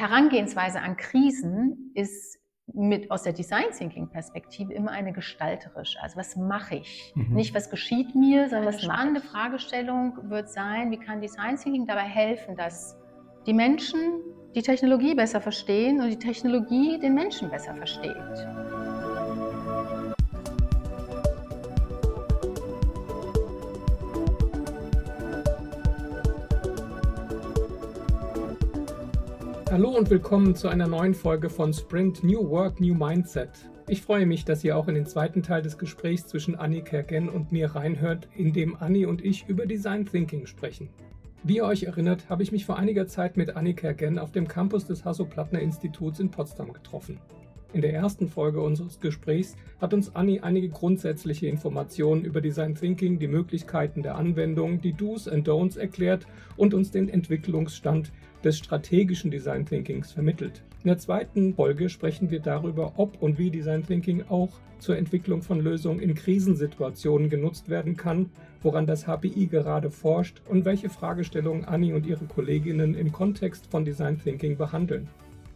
Herangehensweise an Krisen ist mit aus der Design Thinking Perspektive immer eine gestalterische. Also was mache ich? Mhm. Nicht was geschieht mir, sondern was mache spannende Fragestellung wird sein, wie kann Design Thinking dabei helfen, dass die Menschen die Technologie besser verstehen und die Technologie den Menschen besser versteht. Hallo und willkommen zu einer neuen Folge von Sprint New Work, New Mindset. Ich freue mich, dass ihr auch in den zweiten Teil des Gesprächs zwischen Annie Kergen und mir reinhört, in dem Annie und ich über Design Thinking sprechen. Wie ihr euch erinnert, habe ich mich vor einiger Zeit mit Annie Kergen auf dem Campus des Hasso-Plattner-Instituts in Potsdam getroffen. In der ersten Folge unseres Gesprächs hat uns Anni einige grundsätzliche Informationen über Design Thinking, die Möglichkeiten der Anwendung, die Do's and Don'ts erklärt und uns den Entwicklungsstand des strategischen Design Thinkings vermittelt. In der zweiten Folge sprechen wir darüber, ob und wie Design Thinking auch zur Entwicklung von Lösungen in Krisensituationen genutzt werden kann, woran das HPI gerade forscht und welche Fragestellungen Anni und ihre Kolleginnen im Kontext von Design Thinking behandeln.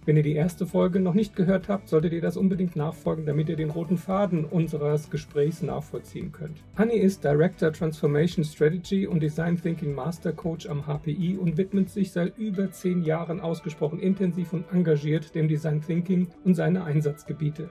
Wenn ihr die erste Folge noch nicht gehört habt, solltet ihr das unbedingt nachfolgen, damit ihr den roten Faden unseres Gesprächs nachvollziehen könnt. Annie ist Director Transformation Strategy und Design Thinking Master Coach am HPI und widmet sich seit über zehn Jahren ausgesprochen intensiv und engagiert dem Design Thinking und seine Einsatzgebiete.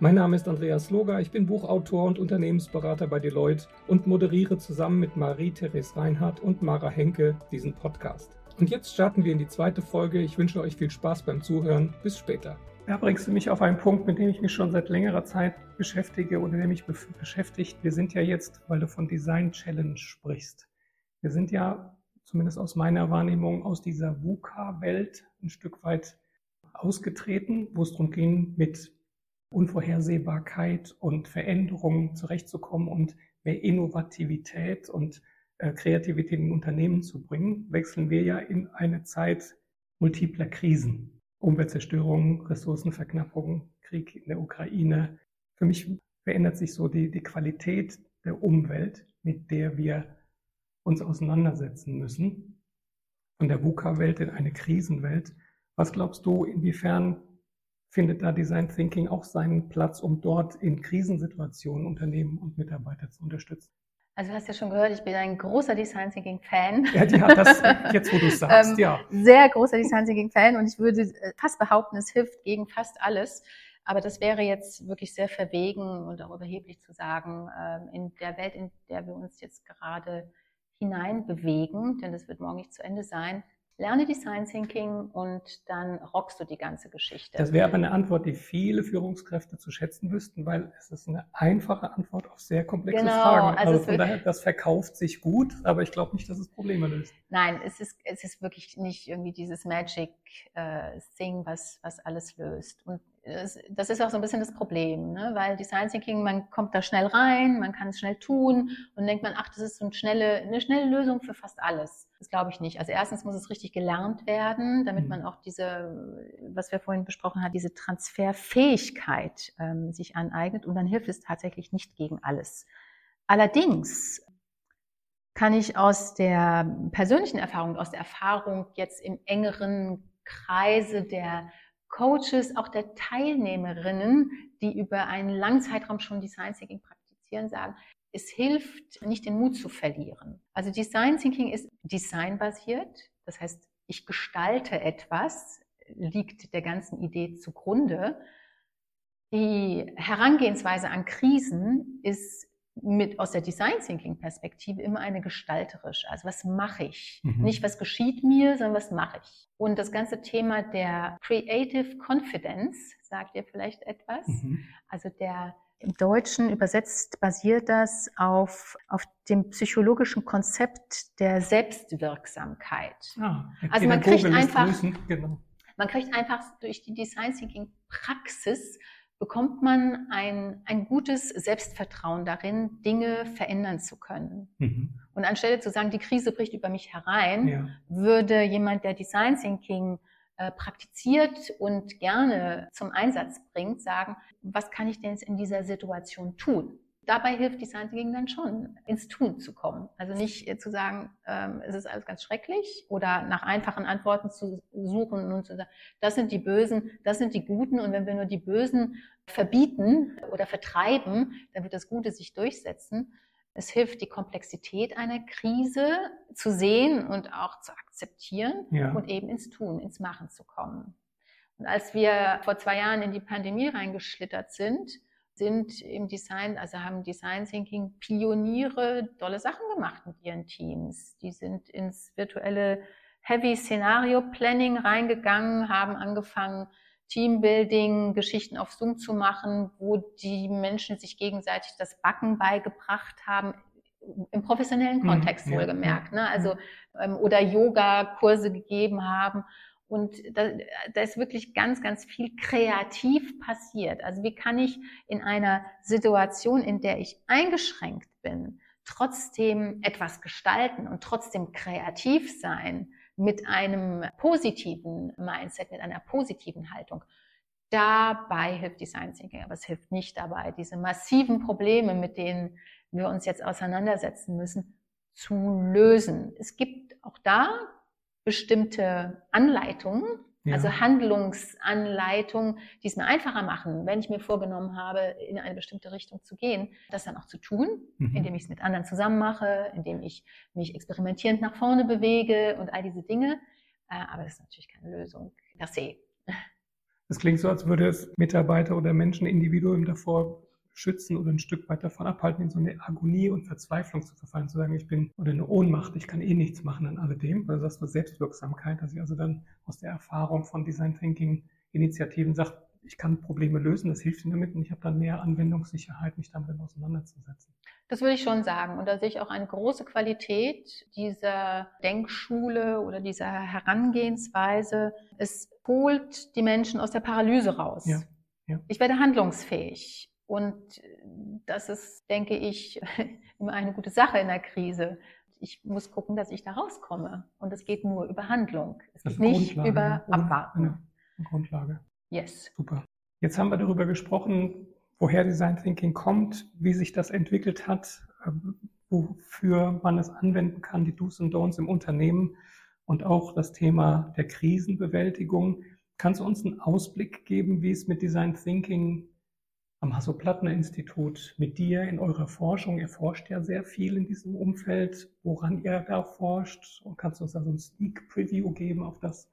Mein Name ist Andreas Loger, ich bin Buchautor und Unternehmensberater bei Deloitte und moderiere zusammen mit Marie-Therese Reinhardt und Mara Henke diesen Podcast. Und jetzt starten wir in die zweite Folge. Ich wünsche euch viel Spaß beim Zuhören. Bis später. Da bringst du mich auf einen Punkt, mit dem ich mich schon seit längerer Zeit beschäftige oder der mich beschäftigt. Wir sind ja jetzt, weil du von Design Challenge sprichst. Wir sind ja, zumindest aus meiner Wahrnehmung, aus dieser VUCA-Welt ein Stück weit ausgetreten, wo es darum ging, mit Unvorhersehbarkeit und Veränderungen zurechtzukommen und mehr Innovativität und Kreativität in Unternehmen zu bringen, wechseln wir ja in eine Zeit multipler Krisen. Umweltzerstörung, Ressourcenverknappung, Krieg in der Ukraine. Für mich verändert sich so die, die Qualität der Umwelt, mit der wir uns auseinandersetzen müssen. Von der VUCA-Welt in eine Krisenwelt. Was glaubst du, inwiefern findet da Design Thinking auch seinen Platz, um dort in Krisensituationen Unternehmen und Mitarbeiter zu unterstützen? Also du hast ja schon gehört, ich bin ein großer Design Thinking Fan. Ja, die hat das jetzt, wo du es sagst, ähm, ja. Sehr großer Design Thinking Fan und ich würde äh, fast behaupten, es hilft gegen fast alles. Aber das wäre jetzt wirklich sehr verwegen und auch überheblich zu sagen, ähm, in der Welt, in der wir uns jetzt gerade hineinbewegen, denn das wird morgen nicht zu Ende sein, Lerne Design Thinking und dann rockst du die ganze Geschichte. Das wäre aber eine Antwort, die viele Führungskräfte zu schätzen wüssten, weil es ist eine einfache Antwort auf sehr komplexe genau, Fragen. Also, also von daher, das verkauft sich gut, aber ich glaube nicht, dass es Probleme löst. Nein, es ist, es ist wirklich nicht irgendwie dieses Magic äh, Thing, was, was alles löst. Und das ist auch so ein bisschen das Problem, ne? weil Design Thinking, man kommt da schnell rein, man kann es schnell tun und denkt man, ach, das ist so eine schnelle, eine schnelle Lösung für fast alles. Das glaube ich nicht. Also erstens muss es richtig gelernt werden, damit mhm. man auch diese, was wir vorhin besprochen haben, diese Transferfähigkeit ähm, sich aneignet und dann hilft es tatsächlich nicht gegen alles. Allerdings kann ich aus der persönlichen Erfahrung, aus der Erfahrung jetzt im engeren Kreise der Coaches, auch der Teilnehmerinnen, die über einen langen Zeitraum schon Design Thinking praktizieren, sagen, es hilft, nicht den Mut zu verlieren. Also Design Thinking ist designbasiert, das heißt, ich gestalte etwas, liegt der ganzen Idee zugrunde. Die Herangehensweise an Krisen ist mit aus der Design Thinking Perspektive immer eine gestalterische. Also was mache ich? Mhm. Nicht was geschieht mir, sondern was mache ich? Und das ganze Thema der Creative Confidence sagt ihr vielleicht etwas. Mhm. Also der im Deutschen übersetzt basiert das auf, auf dem psychologischen Konzept der Selbstwirksamkeit. Ah, also man kriegt einfach, genau. man kriegt einfach durch die Design Thinking Praxis bekommt man ein, ein gutes Selbstvertrauen darin, Dinge verändern zu können. Mhm. Und anstelle zu sagen, die Krise bricht über mich herein, ja. würde jemand, der Design Thinking äh, praktiziert und gerne zum Einsatz bringt, sagen, was kann ich denn jetzt in dieser Situation tun? Dabei hilft Design Thinking dann schon, ins Tun zu kommen. Also nicht zu sagen, ähm, es ist alles ganz schrecklich oder nach einfachen Antworten zu suchen und zu sagen, das sind die Bösen, das sind die Guten und wenn wir nur die Bösen verbieten oder vertreiben, dann wird das Gute sich durchsetzen. Es hilft, die Komplexität einer Krise zu sehen und auch zu akzeptieren ja. und eben ins Tun, ins Machen zu kommen. Und als wir vor zwei Jahren in die Pandemie reingeschlittert sind, sind im Design, also haben Design Thinking Pioniere tolle Sachen gemacht mit ihren Teams. Die sind ins virtuelle Heavy Scenario Planning reingegangen, haben angefangen, Teambuilding, Geschichten auf Zoom zu machen, wo die Menschen sich gegenseitig das Backen beigebracht haben, im professionellen mhm, Kontext mhm, wohlgemerkt, ja, ne? also ähm, oder Yoga-Kurse gegeben haben und da, da ist wirklich ganz, ganz viel kreativ passiert. Also wie kann ich in einer Situation, in der ich eingeschränkt bin, trotzdem etwas gestalten und trotzdem kreativ sein mit einem positiven Mindset, mit einer positiven Haltung. Dabei hilft Design Thinking, aber es hilft nicht dabei, diese massiven Probleme, mit denen wir uns jetzt auseinandersetzen müssen, zu lösen. Es gibt auch da bestimmte Anleitungen, ja. also Handlungsanleitungen, die es mir einfacher machen, wenn ich mir vorgenommen habe, in eine bestimmte Richtung zu gehen, das dann auch zu tun, mhm. indem ich es mit anderen zusammen mache, indem ich mich experimentierend nach vorne bewege und all diese Dinge. Äh, aber das ist natürlich keine Lösung per se. Es klingt so, als würde es Mitarbeiter oder Menschen, Individuen davor schützen oder ein Stück weit davon abhalten, in so eine Agonie und Verzweiflung zu verfallen, zu sagen, ich bin oder eine Ohnmacht, ich kann eh nichts machen an alledem, weil du sagst, Selbstwirksamkeit, dass ich also dann aus der Erfahrung von Design Thinking Initiativen sage, ich kann Probleme lösen, das hilft mir damit und ich habe dann mehr Anwendungssicherheit, mich damit auseinanderzusetzen. Das würde ich schon sagen. Und da sehe ich auch eine große Qualität dieser Denkschule oder dieser Herangehensweise. Es holt die Menschen aus der Paralyse raus. Ja, ja. Ich werde handlungsfähig. Und äh, das ist, denke ich, immer eine gute Sache in der Krise. Ich muss gucken, dass ich da rauskomme. Und es geht nur über Handlung. Es geht nicht Grundlage, über Abwarten. Eine, eine Grundlage. Yes. Super. Jetzt haben wir darüber gesprochen, woher Design Thinking kommt, wie sich das entwickelt hat, ähm, wofür man es anwenden kann, die Do's und Don'ts im Unternehmen und auch das Thema der Krisenbewältigung. Kannst du uns einen Ausblick geben, wie es mit Design Thinking am Hasso-Plattner-Institut mit dir in eurer Forschung. Ihr forscht ja sehr viel in diesem Umfeld, woran ihr da forscht. Und kannst du uns da so ein Sneak Preview geben auf das,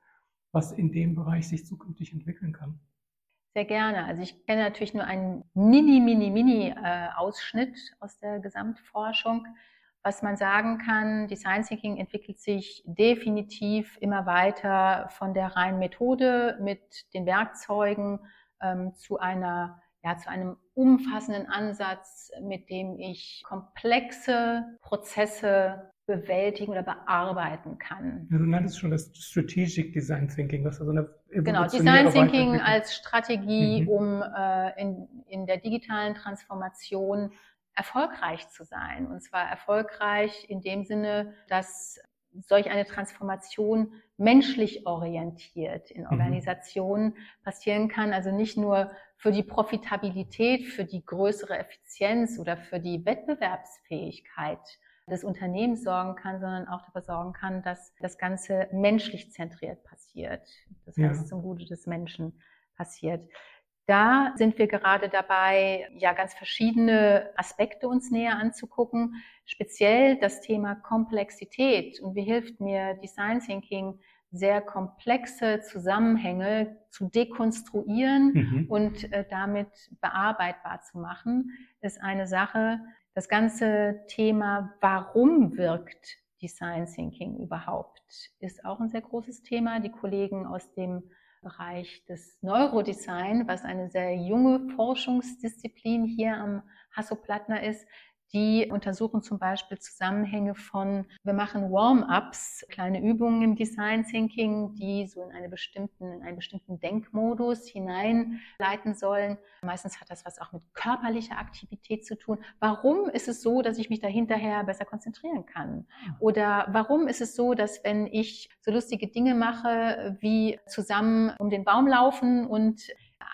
was in dem Bereich sich zukünftig entwickeln kann? Sehr gerne. Also ich kenne natürlich nur einen mini, mini, mini äh, Ausschnitt aus der Gesamtforschung. Was man sagen kann, Design Thinking entwickelt sich definitiv immer weiter von der reinen Methode mit den Werkzeugen ähm, zu einer ja, zu einem umfassenden Ansatz, mit dem ich komplexe Prozesse bewältigen oder bearbeiten kann. Ja, du nanntest schon das Strategic Design Thinking, was also eine Genau, Design Thinking als Strategie, mhm. um äh, in, in der digitalen Transformation erfolgreich zu sein. Und zwar erfolgreich in dem Sinne, dass solch eine Transformation menschlich orientiert in mhm. Organisationen passieren kann. Also nicht nur für die Profitabilität, für die größere Effizienz oder für die Wettbewerbsfähigkeit des Unternehmens sorgen kann, sondern auch dafür sorgen kann, dass das Ganze menschlich zentriert passiert. Das heißt, ja. zum Gute des Menschen passiert. Da sind wir gerade dabei, ja, ganz verschiedene Aspekte uns näher anzugucken. Speziell das Thema Komplexität. Und wie hilft mir Design Thinking sehr komplexe Zusammenhänge zu dekonstruieren mhm. und äh, damit bearbeitbar zu machen, ist eine Sache. Das ganze Thema, warum wirkt Design Thinking überhaupt, ist auch ein sehr großes Thema. Die Kollegen aus dem Bereich des Neurodesign, was eine sehr junge Forschungsdisziplin hier am Hasso-Plattner ist, die untersuchen zum Beispiel Zusammenhänge von, wir machen Warm-ups, kleine Übungen im Design Thinking, die so in, eine bestimmten, in einen bestimmten Denkmodus hineinleiten sollen. Meistens hat das was auch mit körperlicher Aktivität zu tun. Warum ist es so, dass ich mich da hinterher besser konzentrieren kann? Oder warum ist es so, dass wenn ich so lustige Dinge mache, wie zusammen um den Baum laufen und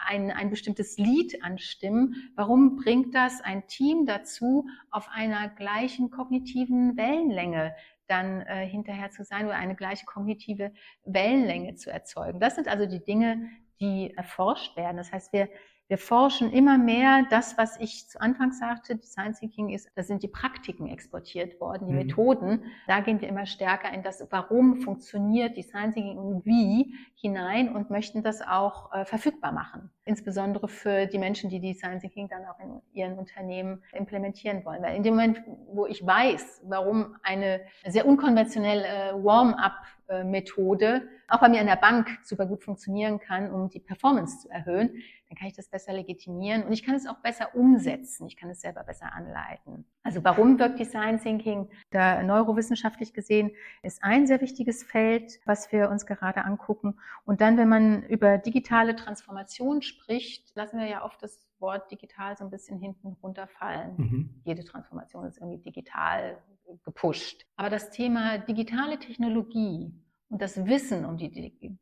ein, ein bestimmtes Lied anstimmen, warum bringt das ein Team dazu, auf einer gleichen kognitiven Wellenlänge dann äh, hinterher zu sein oder eine gleiche kognitive Wellenlänge zu erzeugen. Das sind also die Dinge, die erforscht werden. Das heißt, wir wir forschen immer mehr. Das, was ich zu Anfang sagte, Design Thinking ist, da sind die Praktiken exportiert worden, die mhm. Methoden. Da gehen wir immer stärker in das, warum funktioniert Design Thinking und wie hinein und möchten das auch äh, verfügbar machen. Insbesondere für die Menschen, die Design Thinking dann auch in ihren Unternehmen implementieren wollen. Weil in dem Moment, wo ich weiß, warum eine sehr unkonventionelle Warm-up-Methode auch bei mir in der Bank super gut funktionieren kann, um die Performance zu erhöhen, dann kann ich das besser legitimieren und ich kann es auch besser umsetzen. Ich kann es selber besser anleiten. Also warum wirkt Design Thinking da neurowissenschaftlich gesehen ist ein sehr wichtiges Feld, was wir uns gerade angucken. Und dann, wenn man über digitale Transformation spricht, lassen wir ja oft das Wort digital so ein bisschen hinten runterfallen. Mhm. Jede Transformation ist irgendwie digital gepusht. Aber das Thema digitale Technologie und das Wissen um die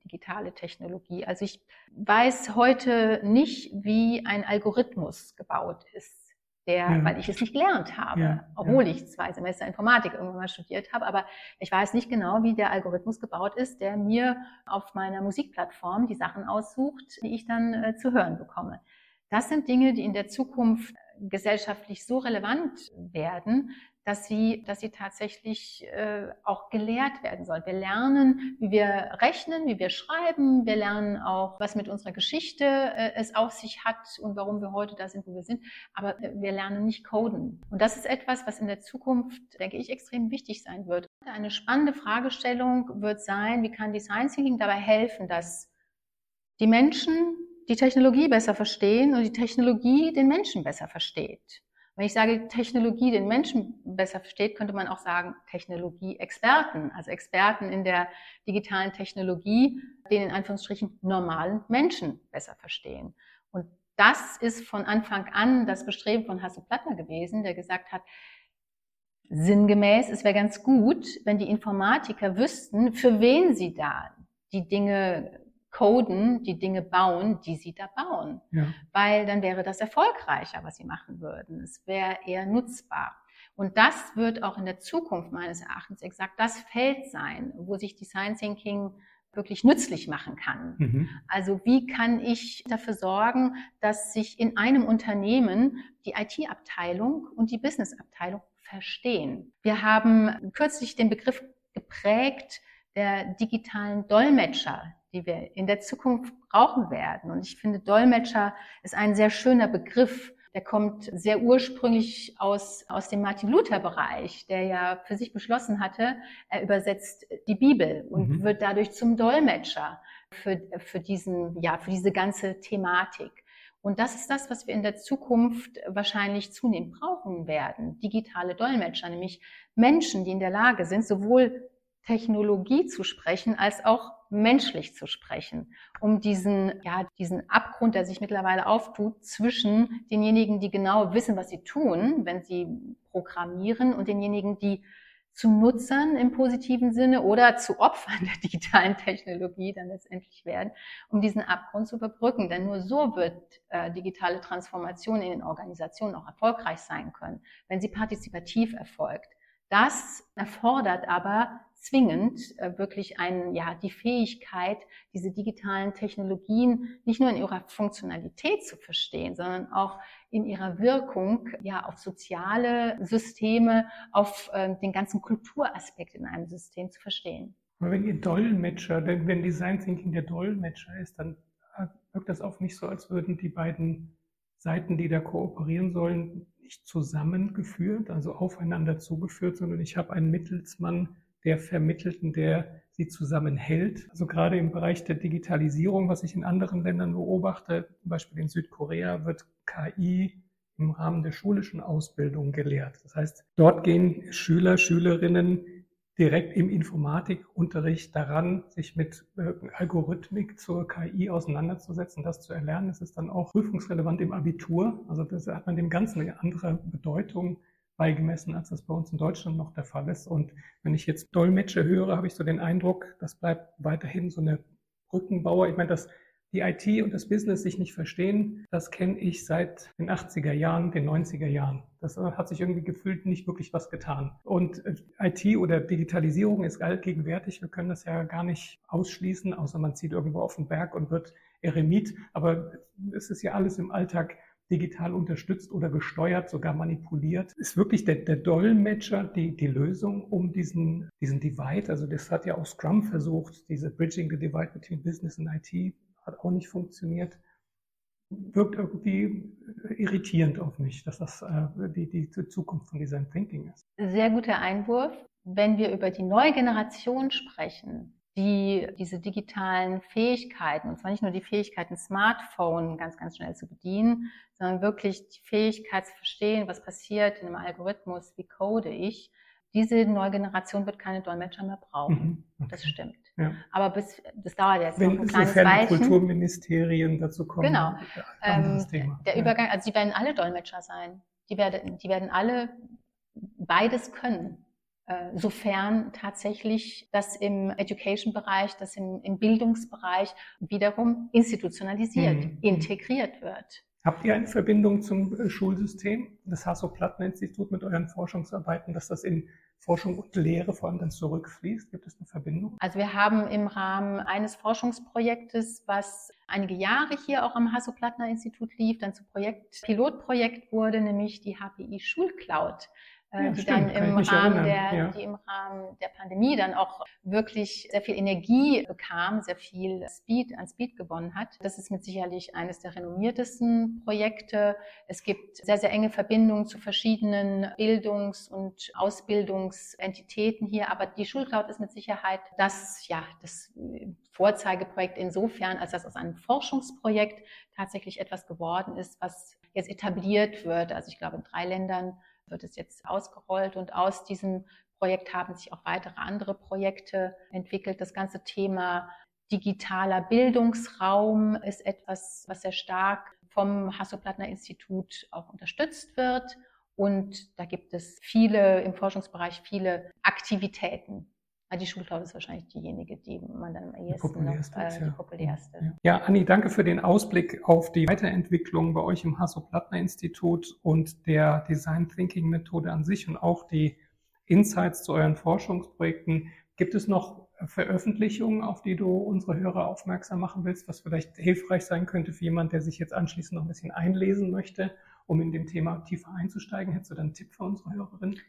digitale Technologie. Also ich weiß heute nicht, wie ein Algorithmus gebaut ist, der, ja. weil ich es nicht gelernt habe, ja, obwohl ja. ich zwei Semester Informatik irgendwann mal studiert habe, aber ich weiß nicht genau, wie der Algorithmus gebaut ist, der mir auf meiner Musikplattform die Sachen aussucht, die ich dann äh, zu hören bekomme. Das sind Dinge, die in der Zukunft gesellschaftlich so relevant werden, dass sie, dass sie tatsächlich äh, auch gelehrt werden soll. Wir lernen, wie wir rechnen, wie wir schreiben. Wir lernen auch, was mit unserer Geschichte äh, es auf sich hat und warum wir heute da sind, wo wir sind. Aber äh, wir lernen nicht coden. Und das ist etwas, was in der Zukunft, denke ich, extrem wichtig sein wird. Eine spannende Fragestellung wird sein, wie kann Design Thinking dabei helfen, dass die Menschen die Technologie besser verstehen und die Technologie den Menschen besser versteht. Wenn ich sage, Technologie den Menschen besser versteht, könnte man auch sagen, Technologie-Experten, also Experten in der digitalen Technologie, den in Anführungsstrichen normalen Menschen besser verstehen. Und das ist von Anfang an das Bestreben von Hasso Plattner gewesen, der gesagt hat, sinngemäß, es wäre ganz gut, wenn die Informatiker wüssten, für wen sie da die Dinge coden, die Dinge bauen, die sie da bauen. Ja. Weil dann wäre das erfolgreicher, was sie machen würden. Es wäre eher nutzbar. Und das wird auch in der Zukunft meines Erachtens exakt das Feld sein, wo sich Design Thinking wirklich nützlich machen kann. Mhm. Also wie kann ich dafür sorgen, dass sich in einem Unternehmen die IT-Abteilung und die Business-Abteilung verstehen? Wir haben kürzlich den Begriff geprägt der digitalen Dolmetscher, die wir in der Zukunft brauchen werden. Und ich finde, Dolmetscher ist ein sehr schöner Begriff. Der kommt sehr ursprünglich aus, aus dem Martin Luther Bereich, der ja für sich beschlossen hatte, er übersetzt die Bibel und mhm. wird dadurch zum Dolmetscher für, für diesen, ja, für diese ganze Thematik. Und das ist das, was wir in der Zukunft wahrscheinlich zunehmend brauchen werden. Digitale Dolmetscher, nämlich Menschen, die in der Lage sind, sowohl Technologie zu sprechen, als auch menschlich zu sprechen, um diesen, ja, diesen Abgrund, der sich mittlerweile auftut, zwischen denjenigen, die genau wissen, was sie tun, wenn sie programmieren, und denjenigen, die zu Nutzern im positiven Sinne oder zu Opfern der digitalen Technologie dann letztendlich werden, um diesen Abgrund zu überbrücken. Denn nur so wird äh, digitale Transformation in den Organisationen auch erfolgreich sein können, wenn sie partizipativ erfolgt. Das erfordert aber zwingend äh, wirklich ein, ja, die Fähigkeit, diese digitalen Technologien nicht nur in ihrer Funktionalität zu verstehen, sondern auch in ihrer Wirkung ja auf soziale Systeme, auf äh, den ganzen Kulturaspekt in einem System zu verstehen. Aber wenn ihr Dolmetscher, wenn Design Thinking der Dolmetscher ist, dann äh, wirkt das auf mich so, als würden die beiden Seiten, die da kooperieren sollen, nicht zusammengeführt, also aufeinander zugeführt, sondern ich habe einen Mittelsmann, der Vermittelten, der sie zusammenhält. Also gerade im Bereich der Digitalisierung, was ich in anderen Ländern beobachte, zum Beispiel in Südkorea, wird KI im Rahmen der schulischen Ausbildung gelehrt. Das heißt, dort gehen Schüler, Schülerinnen direkt im Informatikunterricht daran, sich mit äh, Algorithmik zur KI auseinanderzusetzen, das zu erlernen. Das ist dann auch prüfungsrelevant im Abitur. Also das hat man dem Ganzen eine andere Bedeutung beigemessen, als das bei uns in Deutschland noch der Fall ist. Und wenn ich jetzt Dolmetscher höre, habe ich so den Eindruck, das bleibt weiterhin so eine Brückenbauer. Ich meine, das die IT und das Business sich nicht verstehen, das kenne ich seit den 80er Jahren, den 90er Jahren. Das hat sich irgendwie gefühlt nicht wirklich was getan. Und äh, IT oder Digitalisierung ist allgegenwärtig. Wir können das ja gar nicht ausschließen, außer man zieht irgendwo auf den Berg und wird Eremit. Aber es ist ja alles im Alltag digital unterstützt oder gesteuert, sogar manipuliert. Ist wirklich der, der Dolmetscher die, die Lösung, um diesen, diesen Divide, also das hat ja auch Scrum versucht, diese Bridging the Divide between Business and IT, hat auch nicht funktioniert. Wirkt irgendwie irritierend auf mich, dass das äh, die, die Zukunft von Design Thinking ist. Sehr guter Einwurf. Wenn wir über die neue Generation sprechen, die diese digitalen Fähigkeiten, und zwar nicht nur die Fähigkeiten, Smartphone ganz, ganz schnell zu bedienen, sondern wirklich die Fähigkeit zu verstehen, was passiert in einem Algorithmus, wie code ich. Diese neue Generation wird keine Dolmetscher mehr brauchen. Mhm, okay. Das stimmt. Ja. Aber bis, das dauert jetzt Wenn, noch ein kleines Weilchen. Kulturministerien dazu kommen. Genau. Ähm, der ja. Übergang, also die werden alle Dolmetscher sein. Die werden, die werden alle beides können. Äh, sofern tatsächlich das im Education-Bereich, das im, im, Bildungsbereich wiederum institutionalisiert, mhm. integriert wird. Habt ihr eine Verbindung zum äh, Schulsystem, das Hasso-Platten-Institut mit euren Forschungsarbeiten, dass das in Forschung und Lehre vor allem dann zurückfließt? Gibt es eine Verbindung? Also wir haben im Rahmen eines Forschungsprojektes, was einige Jahre hier auch am Hasso-Plattner-Institut lief, dann zu Projekt, Pilotprojekt wurde, nämlich die HPI Schulcloud ja, die stimmt, dann im Rahmen der, ja. die im Rahmen der Pandemie dann auch wirklich sehr viel Energie bekam, sehr viel Speed an Speed gewonnen hat. Das ist mit sicherlich eines der renommiertesten Projekte. Es gibt sehr, sehr enge Verbindungen zu verschiedenen Bildungs- und Ausbildungsentitäten hier. Aber die Schulcloud ist mit Sicherheit das, ja, das Vorzeigeprojekt insofern, als das aus einem Forschungsprojekt tatsächlich etwas geworden ist, was jetzt etabliert wird. Also ich glaube, in drei Ländern wird es jetzt ausgerollt und aus diesem Projekt haben sich auch weitere andere Projekte entwickelt. Das ganze Thema digitaler Bildungsraum ist etwas, was sehr stark vom Hasso-Plattner-Institut auch unterstützt wird. Und da gibt es viele im Forschungsbereich viele Aktivitäten, die Schulcloud ist wahrscheinlich diejenige, die man dann am ehesten populärste, noch, äh, die populärste. Ja. ja, Anni, danke für den Ausblick auf die Weiterentwicklung bei euch im Hasso-Plattner-Institut und der Design Thinking Methode an sich und auch die Insights zu euren Forschungsprojekten. Gibt es noch Veröffentlichungen, auf die du unsere Hörer aufmerksam machen willst, was vielleicht hilfreich sein könnte für jemanden, der sich jetzt anschließend noch ein bisschen einlesen möchte, um in dem Thema tiefer einzusteigen? Hättest du dann einen Tipp für unsere Hörerin?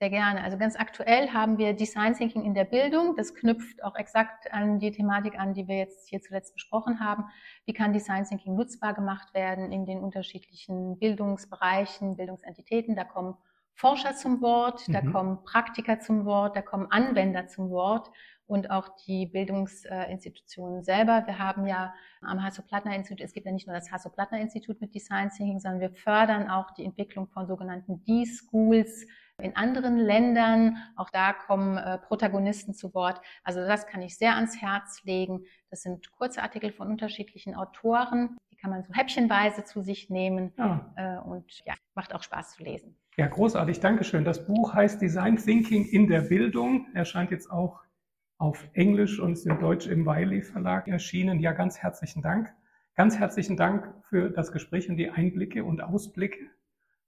Sehr gerne. Also ganz aktuell haben wir Design Thinking in der Bildung. Das knüpft auch exakt an die Thematik an, die wir jetzt hier zuletzt besprochen haben. Wie kann Design Thinking nutzbar gemacht werden in den unterschiedlichen Bildungsbereichen, Bildungsentitäten? Da kommen Forscher zum Wort, mhm. da kommen Praktiker zum Wort, da kommen Anwender zum Wort und auch die Bildungsinstitutionen selber. Wir haben ja am Hasso-Plattner-Institut, es gibt ja nicht nur das Hasso-Plattner-Institut mit Design Thinking, sondern wir fördern auch die Entwicklung von sogenannten D-Schools, in anderen Ländern. Auch da kommen äh, Protagonisten zu Wort. Also das kann ich sehr ans Herz legen. Das sind kurze Artikel von unterschiedlichen Autoren. Die kann man so häppchenweise zu sich nehmen ja. äh, und ja, macht auch Spaß zu lesen. Ja, großartig. Dankeschön. Das Buch heißt Design Thinking in der Bildung. Erscheint jetzt auch auf Englisch und ist in Deutsch im Wiley Verlag erschienen. Ja, ganz herzlichen Dank. Ganz herzlichen Dank für das Gespräch und die Einblicke und Ausblicke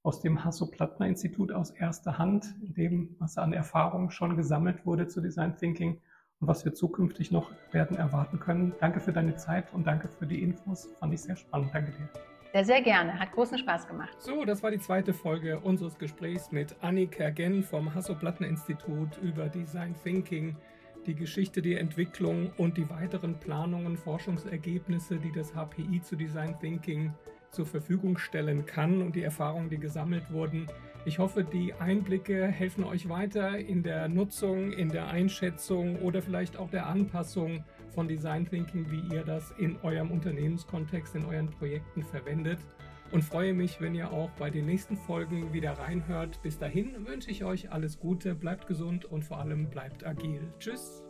aus dem Hasso-Plattner-Institut aus erster Hand, in dem, was an Erfahrung schon gesammelt wurde zu Design Thinking und was wir zukünftig noch werden erwarten können. Danke für deine Zeit und danke für die Infos. Fand ich sehr spannend. Danke dir. Sehr, sehr gerne. Hat großen Spaß gemacht. So, das war die zweite Folge unseres Gesprächs mit Annie Kergen vom Hasso-Plattner-Institut über Design Thinking, die Geschichte, die Entwicklung und die weiteren Planungen, Forschungsergebnisse, die das HPI zu Design Thinking zur Verfügung stellen kann und die Erfahrungen, die gesammelt wurden. Ich hoffe, die Einblicke helfen euch weiter in der Nutzung, in der Einschätzung oder vielleicht auch der Anpassung von Design Thinking, wie ihr das in eurem Unternehmenskontext, in euren Projekten verwendet. Und freue mich, wenn ihr auch bei den nächsten Folgen wieder reinhört. Bis dahin wünsche ich euch alles Gute, bleibt gesund und vor allem bleibt agil. Tschüss!